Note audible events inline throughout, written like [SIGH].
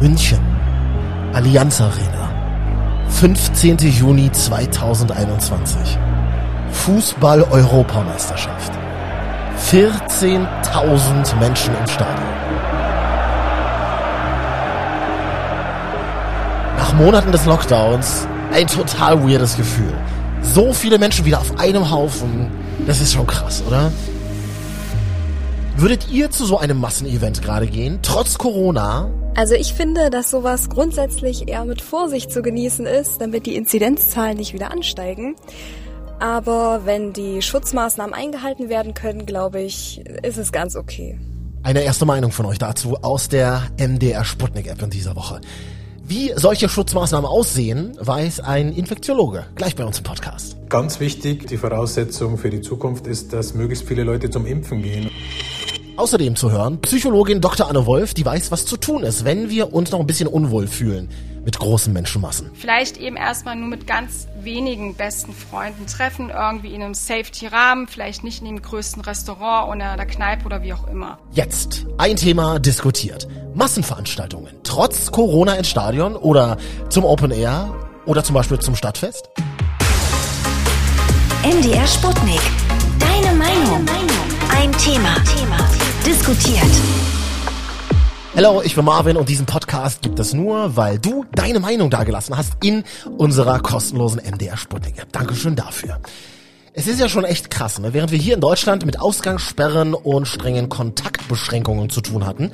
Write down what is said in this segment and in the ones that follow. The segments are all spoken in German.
München. Allianz Arena. 15. Juni 2021. Fußball-Europameisterschaft. 14.000 Menschen im Stadion. Nach Monaten des Lockdowns ein total weirdes Gefühl. So viele Menschen wieder auf einem Haufen. Das ist schon krass, oder? Würdet ihr zu so einem Massenevent gerade gehen, trotz Corona? Also ich finde, dass sowas grundsätzlich eher mit Vorsicht zu genießen ist, damit die Inzidenzzahlen nicht wieder ansteigen. Aber wenn die Schutzmaßnahmen eingehalten werden können, glaube ich, ist es ganz okay. Eine erste Meinung von euch dazu aus der MDR Sputnik App in dieser Woche. Wie solche Schutzmaßnahmen aussehen, weiß ein Infektiologe gleich bei uns im Podcast. Ganz wichtig, die Voraussetzung für die Zukunft ist, dass möglichst viele Leute zum Impfen gehen. Außerdem zu hören Psychologin Dr. Anne Wolf, die weiß, was zu tun ist, wenn wir uns noch ein bisschen unwohl fühlen mit großen Menschenmassen. Vielleicht eben erstmal nur mit ganz wenigen besten Freunden treffen, irgendwie in einem Safety-Rahmen, vielleicht nicht in dem größten Restaurant oder der Kneipe oder wie auch immer. Jetzt ein Thema diskutiert. Massenveranstaltungen, trotz Corona ins Stadion oder zum Open Air oder zum Beispiel zum Stadtfest? MDR Sputnik. Deine Meinung. Ein Thema. Diskutiert. Hallo, ich bin Marvin und diesen Podcast gibt es nur, weil du deine Meinung dagelassen hast in unserer kostenlosen MDR Sputnik. Dankeschön dafür. Es ist ja schon echt krass, ne? während wir hier in Deutschland mit Ausgangssperren und strengen Kontaktbeschränkungen zu tun hatten,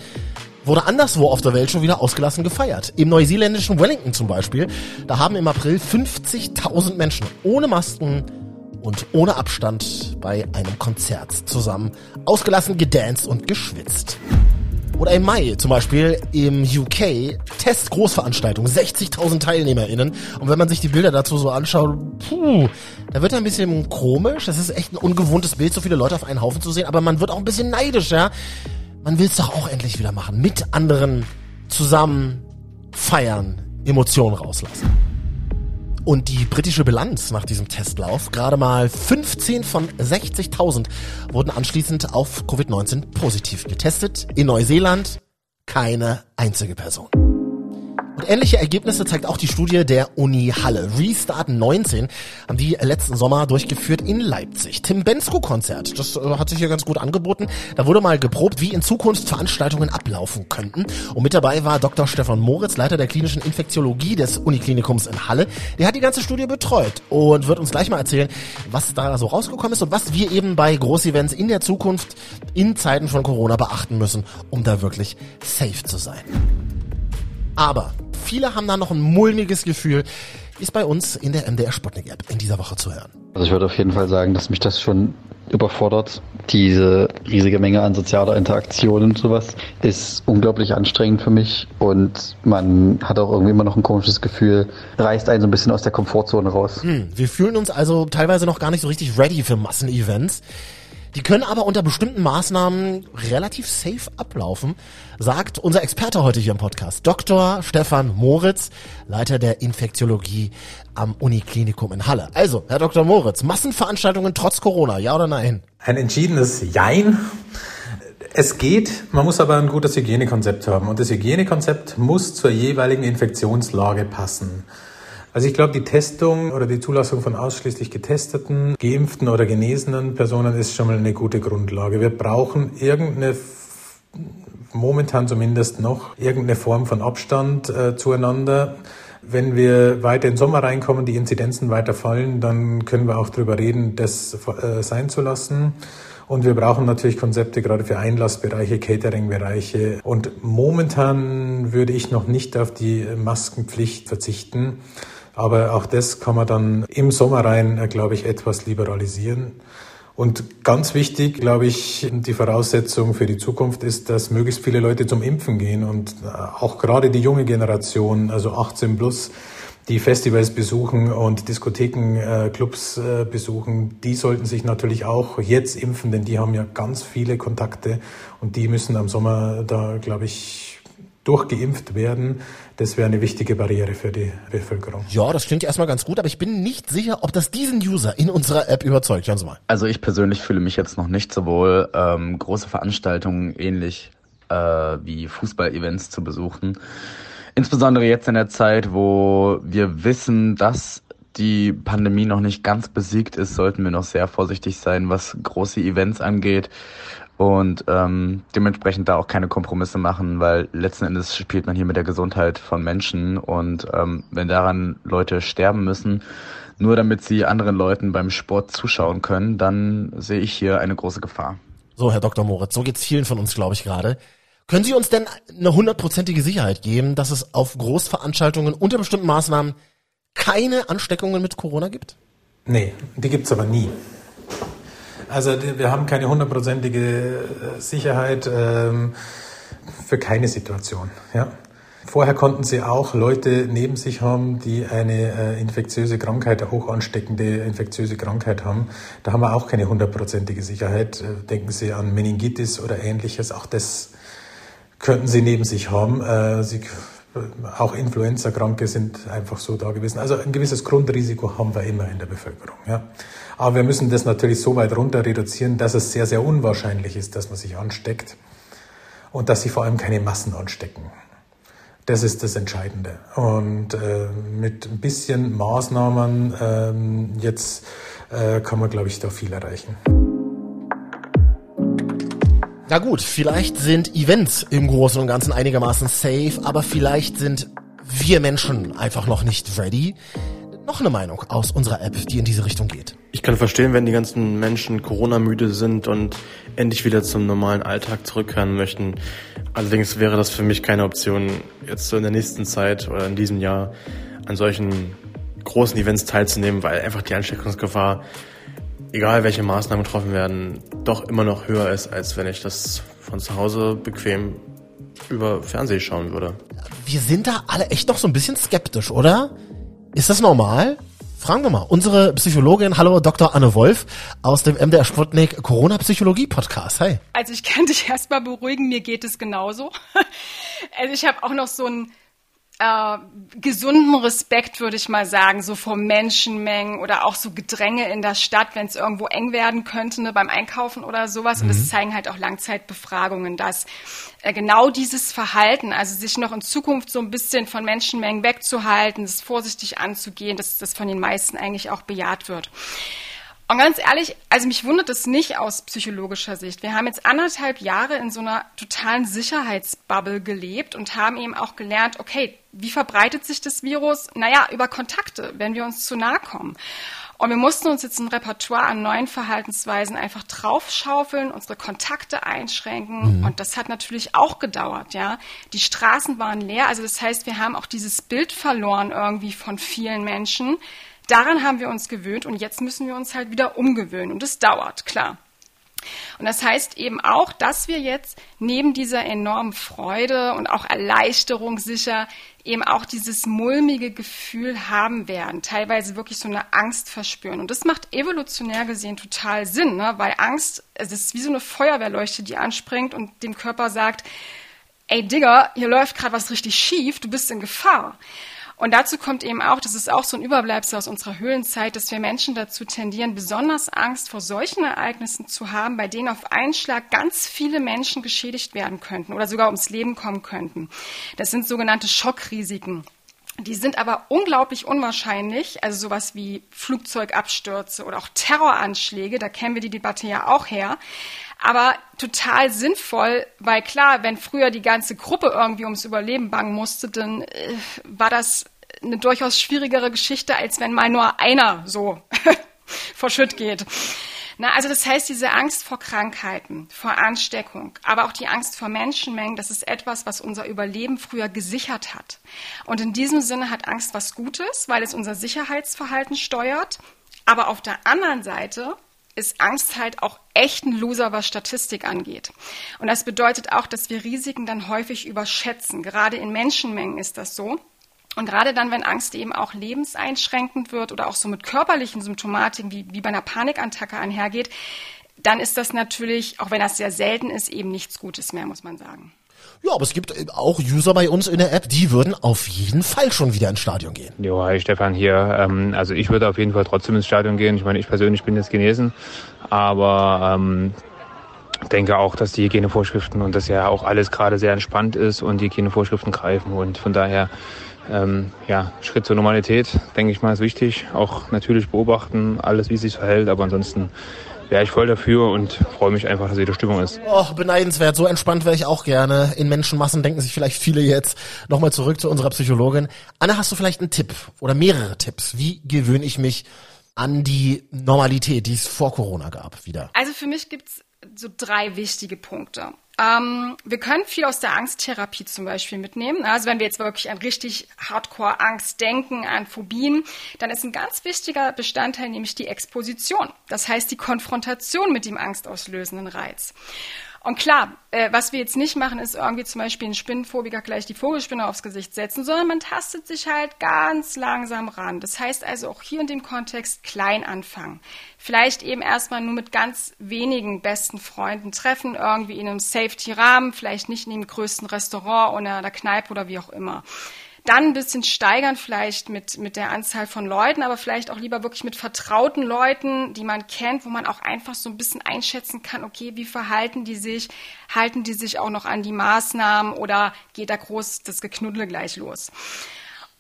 wurde anderswo auf der Welt schon wieder ausgelassen gefeiert. Im neuseeländischen Wellington zum Beispiel, da haben im April 50.000 Menschen ohne Masken und ohne Abstand bei einem Konzert zusammen ausgelassen gedanced und geschwitzt. Oder im Mai zum Beispiel im UK Test-Großveranstaltung, 60.000 TeilnehmerInnen. Und wenn man sich die Bilder dazu so anschaut, puh, da wird ein bisschen komisch. Das ist echt ein ungewohntes Bild, so viele Leute auf einen Haufen zu sehen. Aber man wird auch ein bisschen neidisch, ja. Man will es doch auch endlich wieder machen. Mit anderen zusammen feiern, Emotionen rauslassen. Und die britische Bilanz nach diesem Testlauf, gerade mal 15 von 60.000 wurden anschließend auf Covid-19 positiv getestet. In Neuseeland keine einzige Person. Und ähnliche Ergebnisse zeigt auch die Studie der Uni Halle. Restart 19 haben die letzten Sommer durchgeführt in Leipzig. Tim Bensko Konzert, das äh, hat sich hier ganz gut angeboten. Da wurde mal geprobt, wie in Zukunft Veranstaltungen ablaufen könnten. Und mit dabei war Dr. Stefan Moritz, Leiter der klinischen Infektiologie des Uniklinikums in Halle. Der hat die ganze Studie betreut und wird uns gleich mal erzählen, was da so rausgekommen ist und was wir eben bei Großevents in der Zukunft in Zeiten von Corona beachten müssen, um da wirklich safe zu sein. Aber viele haben da noch ein mulmiges Gefühl, ist bei uns in der MDR Sputnik App in dieser Woche zu hören. Also ich würde auf jeden Fall sagen, dass mich das schon überfordert. Diese riesige Menge an sozialer Interaktion und sowas ist unglaublich anstrengend für mich und man hat auch irgendwie immer noch ein komisches Gefühl, reißt einen so ein bisschen aus der Komfortzone raus. Hm, wir fühlen uns also teilweise noch gar nicht so richtig ready für Massenevents. Die können aber unter bestimmten Maßnahmen relativ safe ablaufen, sagt unser Experte heute hier im Podcast, Dr. Stefan Moritz, Leiter der Infektiologie am Uniklinikum in Halle. Also, Herr Dr. Moritz, Massenveranstaltungen trotz Corona, ja oder nein? Ein entschiedenes Jein. Es geht, man muss aber ein gutes Hygienekonzept haben und das Hygienekonzept muss zur jeweiligen Infektionslage passen. Also ich glaube, die Testung oder die Zulassung von ausschließlich getesteten, geimpften oder genesenen Personen ist schon mal eine gute Grundlage. Wir brauchen irgendeine momentan zumindest noch irgendeine Form von Abstand äh, zueinander. Wenn wir weiter in den Sommer reinkommen, die Inzidenzen weiter fallen, dann können wir auch darüber reden, das äh, sein zu lassen. Und wir brauchen natürlich Konzepte gerade für Einlassbereiche, Cateringbereiche. Und momentan würde ich noch nicht auf die Maskenpflicht verzichten. Aber auch das kann man dann im Sommer rein, äh, glaube ich, etwas liberalisieren. Und ganz wichtig, glaube ich, die Voraussetzung für die Zukunft ist, dass möglichst viele Leute zum Impfen gehen und äh, auch gerade die junge Generation, also 18 plus, die Festivals besuchen und Diskotheken, äh, Clubs besuchen, die sollten sich natürlich auch jetzt impfen, denn die haben ja ganz viele Kontakte und die müssen am Sommer da, glaube ich, durchgeimpft werden. Das wäre eine wichtige Barriere für die Bevölkerung. Ja, das klingt erstmal ganz gut, aber ich bin nicht sicher, ob das diesen User in unserer App überzeugt. Schauen Sie mal. Also ich persönlich fühle mich jetzt noch nicht sowohl ähm, große Veranstaltungen ähnlich äh, wie Fußball-Events zu besuchen. insbesondere jetzt in der Zeit, wo wir wissen, dass die Pandemie noch nicht ganz besiegt ist, sollten wir noch sehr vorsichtig sein, was große Events angeht und ähm, dementsprechend da auch keine Kompromisse machen, weil letzten Endes spielt man hier mit der Gesundheit von Menschen und ähm, wenn daran Leute sterben müssen, nur damit sie anderen Leuten beim Sport zuschauen können, dann sehe ich hier eine große Gefahr. So, Herr Dr. Moritz, so geht's vielen von uns, glaube ich, gerade. Können Sie uns denn eine hundertprozentige Sicherheit geben, dass es auf Großveranstaltungen unter bestimmten Maßnahmen keine Ansteckungen mit Corona gibt? Nee, die gibt's aber nie. Also wir haben keine hundertprozentige äh, Sicherheit ähm, für keine Situation. Ja. Vorher konnten sie auch Leute neben sich haben, die eine äh, infektiöse Krankheit, eine hoch ansteckende infektiöse Krankheit haben. Da haben wir auch keine hundertprozentige Sicherheit. Äh, denken Sie an Meningitis oder ähnliches. Auch das könnten Sie neben sich haben. Äh, sie, auch Influenza-Kranke sind einfach so da gewesen. Also ein gewisses Grundrisiko haben wir immer in der Bevölkerung. Ja. Aber wir müssen das natürlich so weit runter reduzieren, dass es sehr, sehr unwahrscheinlich ist, dass man sich ansteckt und dass sich vor allem keine Massen anstecken. Das ist das Entscheidende. Und äh, mit ein bisschen Maßnahmen ähm, jetzt äh, kann man, glaube ich, da viel erreichen. Na gut, vielleicht sind Events im Großen und Ganzen einigermaßen safe, aber vielleicht sind wir Menschen einfach noch nicht ready. Noch eine Meinung aus unserer App, die in diese Richtung geht. Ich kann verstehen, wenn die ganzen Menschen Corona-müde sind und endlich wieder zum normalen Alltag zurückkehren möchten. Allerdings wäre das für mich keine Option, jetzt so in der nächsten Zeit oder in diesem Jahr an solchen großen Events teilzunehmen, weil einfach die Ansteckungsgefahr egal welche Maßnahmen getroffen werden, doch immer noch höher ist, als wenn ich das von zu Hause bequem über Fernsehen schauen würde. Wir sind da alle echt noch so ein bisschen skeptisch, oder? Ist das normal? Fragen wir mal unsere Psychologin, hallo Dr. Anne Wolf aus dem MDR Sputnik Corona Psychologie Podcast. Hi. Also ich kann dich erstmal beruhigen, mir geht es genauso. [LAUGHS] Also ich habe auch noch so ein äh, gesunden Respekt, würde ich mal sagen, so vor Menschenmengen oder auch so Gedränge in der Stadt, wenn es irgendwo eng werden könnte, ne, beim Einkaufen oder sowas. Mhm. Und das mhm. zeigen halt auch Langzeitbefragungen, dass äh, genau dieses Verhalten, also sich noch in Zukunft so ein bisschen von Menschenmengen wegzuhalten, das vorsichtig anzugehen, dass das von den meisten eigentlich auch bejaht wird. Und ganz ehrlich, also mich wundert es nicht aus psychologischer Sicht. Wir haben jetzt anderthalb Jahre in so einer totalen Sicherheitsbubble gelebt und haben eben auch gelernt, okay, wie verbreitet sich das Virus? Naja, über Kontakte, wenn wir uns zu nahe kommen. Und wir mussten uns jetzt ein Repertoire an neuen Verhaltensweisen einfach draufschaufeln, unsere Kontakte einschränken. Mhm. Und das hat natürlich auch gedauert, ja. Die Straßen waren leer. Also das heißt, wir haben auch dieses Bild verloren irgendwie von vielen Menschen Daran haben wir uns gewöhnt und jetzt müssen wir uns halt wieder umgewöhnen. Und es dauert, klar. Und das heißt eben auch, dass wir jetzt neben dieser enormen Freude und auch Erleichterung sicher eben auch dieses mulmige Gefühl haben werden, teilweise wirklich so eine Angst verspüren. Und das macht evolutionär gesehen total Sinn, ne? weil Angst, es ist wie so eine Feuerwehrleuchte, die anspringt und dem Körper sagt, ey Digger, hier läuft gerade was richtig schief, du bist in Gefahr. Und dazu kommt eben auch, das ist auch so ein Überbleibsel aus unserer Höhlenzeit, dass wir Menschen dazu tendieren, besonders Angst vor solchen Ereignissen zu haben, bei denen auf einen Schlag ganz viele Menschen geschädigt werden könnten oder sogar ums Leben kommen könnten. Das sind sogenannte Schockrisiken. Die sind aber unglaublich unwahrscheinlich, also sowas wie Flugzeugabstürze oder auch Terroranschläge, da kennen wir die Debatte ja auch her. Aber total sinnvoll, weil klar, wenn früher die ganze Gruppe irgendwie ums Überleben bangen musste, dann äh, war das eine durchaus schwierigere Geschichte, als wenn mal nur einer so [LAUGHS] vor Schütt geht. Na, also das heißt, diese Angst vor Krankheiten, vor Ansteckung, aber auch die Angst vor Menschenmengen, das ist etwas, was unser Überleben früher gesichert hat. Und in diesem Sinne hat Angst was Gutes, weil es unser Sicherheitsverhalten steuert. Aber auf der anderen Seite ist Angst halt auch echt ein Loser, was Statistik angeht. Und das bedeutet auch, dass wir Risiken dann häufig überschätzen. Gerade in Menschenmengen ist das so. Und gerade dann, wenn Angst eben auch lebenseinschränkend wird oder auch so mit körperlichen Symptomatiken wie, wie bei einer Panikattacke einhergeht, dann ist das natürlich, auch wenn das sehr selten ist, eben nichts Gutes mehr, muss man sagen. Ja, aber es gibt auch User bei uns in der App, die würden auf jeden Fall schon wieder ins Stadion gehen. Jo, hi Stefan hier. Ähm, also ich würde auf jeden Fall trotzdem ins Stadion gehen. Ich meine, ich persönlich bin jetzt genesen, aber ähm, denke auch, dass die Hygienevorschriften und das ja auch alles gerade sehr entspannt ist und die Hygienevorschriften greifen und von daher ähm, ja, Schritt zur Normalität, denke ich mal, ist wichtig. Auch natürlich beobachten, alles, wie es sich verhält, aber ansonsten wäre ich voll dafür und freue mich einfach, dass jede Stimmung ist. Oh, beneidenswert. So entspannt wäre ich auch gerne. In Menschenmassen denken sich vielleicht viele jetzt. Nochmal zurück zu unserer Psychologin. Anna, hast du vielleicht einen Tipp oder mehrere Tipps? Wie gewöhne ich mich an die Normalität, die es vor Corona gab, wieder? Also für mich gibt's so drei wichtige Punkte. Ähm, wir können viel aus der Angsttherapie zum Beispiel mitnehmen. Also wenn wir jetzt wirklich an richtig Hardcore-Angst denken, an Phobien, dann ist ein ganz wichtiger Bestandteil nämlich die Exposition. Das heißt die Konfrontation mit dem angstauslösenden Reiz. Und klar, äh, was wir jetzt nicht machen, ist irgendwie zum Beispiel einen Spinnenphobiker gleich die Vogelspinne aufs Gesicht setzen, sondern man tastet sich halt ganz langsam ran. Das heißt also auch hier in dem Kontext klein anfangen. Vielleicht eben erstmal nur mit ganz wenigen besten Freunden treffen, irgendwie in einem Safety-Rahmen, vielleicht nicht in dem größten Restaurant oder der Kneipe oder wie auch immer dann ein bisschen steigern vielleicht mit, mit der Anzahl von Leuten, aber vielleicht auch lieber wirklich mit vertrauten Leuten, die man kennt, wo man auch einfach so ein bisschen einschätzen kann, okay, wie verhalten die sich, halten die sich auch noch an die Maßnahmen oder geht da groß das Geknuddle gleich los?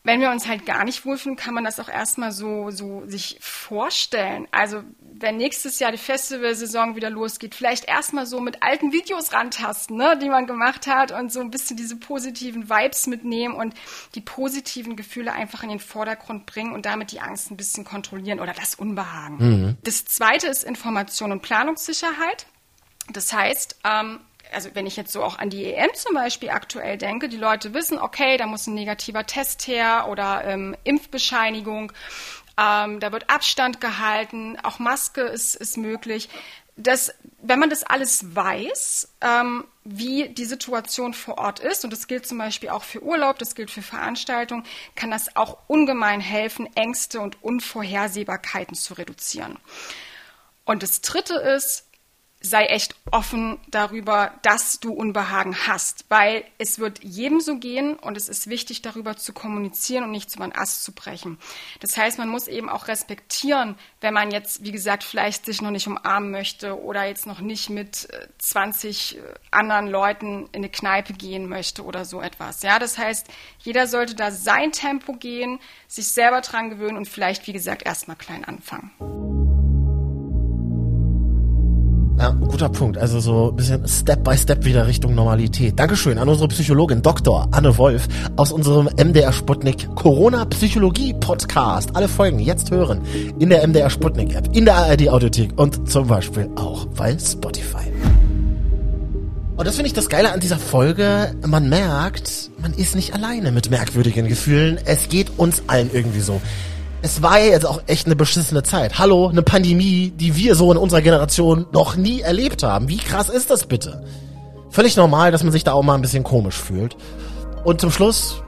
Wenn wir uns halt gar nicht wohlfühlen, kann man das auch erstmal so, so sich vorstellen. Also wenn nächstes Jahr die Festivalsaison wieder losgeht, vielleicht erstmal so mit alten Videos rantasten, ne, die man gemacht hat und so ein bisschen diese positiven Vibes mitnehmen und die positiven Gefühle einfach in den Vordergrund bringen und damit die Angst ein bisschen kontrollieren oder das Unbehagen. Mhm. Das zweite ist Information und Planungssicherheit. Das heißt, ähm, also wenn ich jetzt so auch an die EM zum Beispiel aktuell denke, die Leute wissen, okay, da muss ein negativer Test her oder ähm, Impfbescheinigung, ähm, da wird Abstand gehalten, auch Maske ist, ist möglich. Das, wenn man das alles weiß, ähm, wie die Situation vor Ort ist, und das gilt zum Beispiel auch für Urlaub, das gilt für Veranstaltungen, kann das auch ungemein helfen, Ängste und Unvorhersehbarkeiten zu reduzieren. Und das Dritte ist, sei echt offen darüber, dass du Unbehagen hast, weil es wird jedem so gehen und es ist wichtig, darüber zu kommunizieren und nicht über den Ast zu brechen. Das heißt, man muss eben auch respektieren, wenn man jetzt, wie gesagt, vielleicht sich noch nicht umarmen möchte oder jetzt noch nicht mit 20 äh, äh, anderen Leuten in eine Kneipe gehen möchte oder so etwas. Ja, das heißt, jeder sollte da sein Tempo gehen, sich selber dran gewöhnen und vielleicht, wie gesagt, erstmal klein anfangen. Guter Punkt. Also so ein bisschen Step by Step wieder Richtung Normalität. Dankeschön an unsere Psychologin Dr. Anne Wolf aus unserem MDR Sputnik Corona Psychologie Podcast. Alle Folgen jetzt hören in der MDR Sputnik App, in der ARD Audiothek und zum Beispiel auch bei Spotify. Und das finde ich das Geile an dieser Folge. Man merkt, man ist nicht alleine mit merkwürdigen Gefühlen. Es geht uns allen irgendwie so es war ja jetzt auch echt eine beschissene Zeit. Hallo, eine Pandemie, die wir so in unserer Generation noch nie erlebt haben. Wie krass ist das bitte? Völlig normal, dass man sich da auch mal ein bisschen komisch fühlt. Und zum Schluss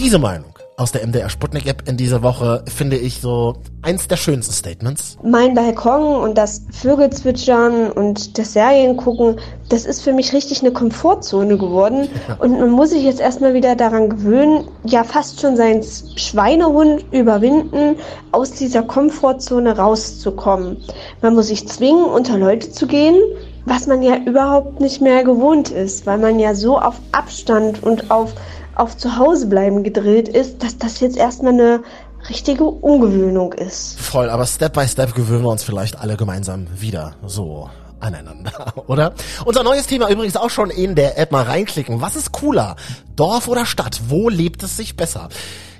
diese Meinung aus der MDR Sputnik App in dieser Woche finde ich so eins der schönsten Statements. Mein Balkon und das Vögelzwitschern und das Serien gucken, das ist für mich richtig eine Komfortzone geworden. Ja. [LAUGHS] Und man muss sich jetzt erstmal wieder daran gewöhnen, ja fast schon seinen Schweinehund überwinden, aus dieser Komfortzone rauszukommen. Man muss sich zwingen, unter Leute zu gehen, was man ja überhaupt nicht mehr gewohnt ist, weil man ja so auf Abstand und auf auf Zuhausebleiben gedrillt ist, dass das jetzt erstmal eine richtige Ungewöhnung ist. Voll, aber Step by Step gewöhnen wir uns vielleicht alle gemeinsam wieder so aneinander, [LAUGHS] oder? Unser neues Thema übrigens auch schon in der App mal reinklicken. Was ist cooler? Dorf oder Stadt? Wo lebt es sich besser?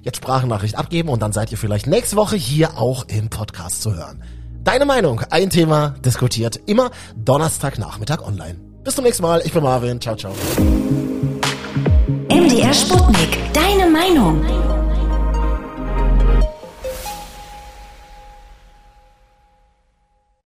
Jetzt Sprachnachricht abgeben und dann seid ihr vielleicht nächste Woche hier auch im Podcast zu hören. Deine Meinung, ein Thema diskutiert, immer Donnerstagnachmittag online. Bis zum nächsten Mal, ich bin Marvin, ciao, ciao. Sputnik. Deine Meinung.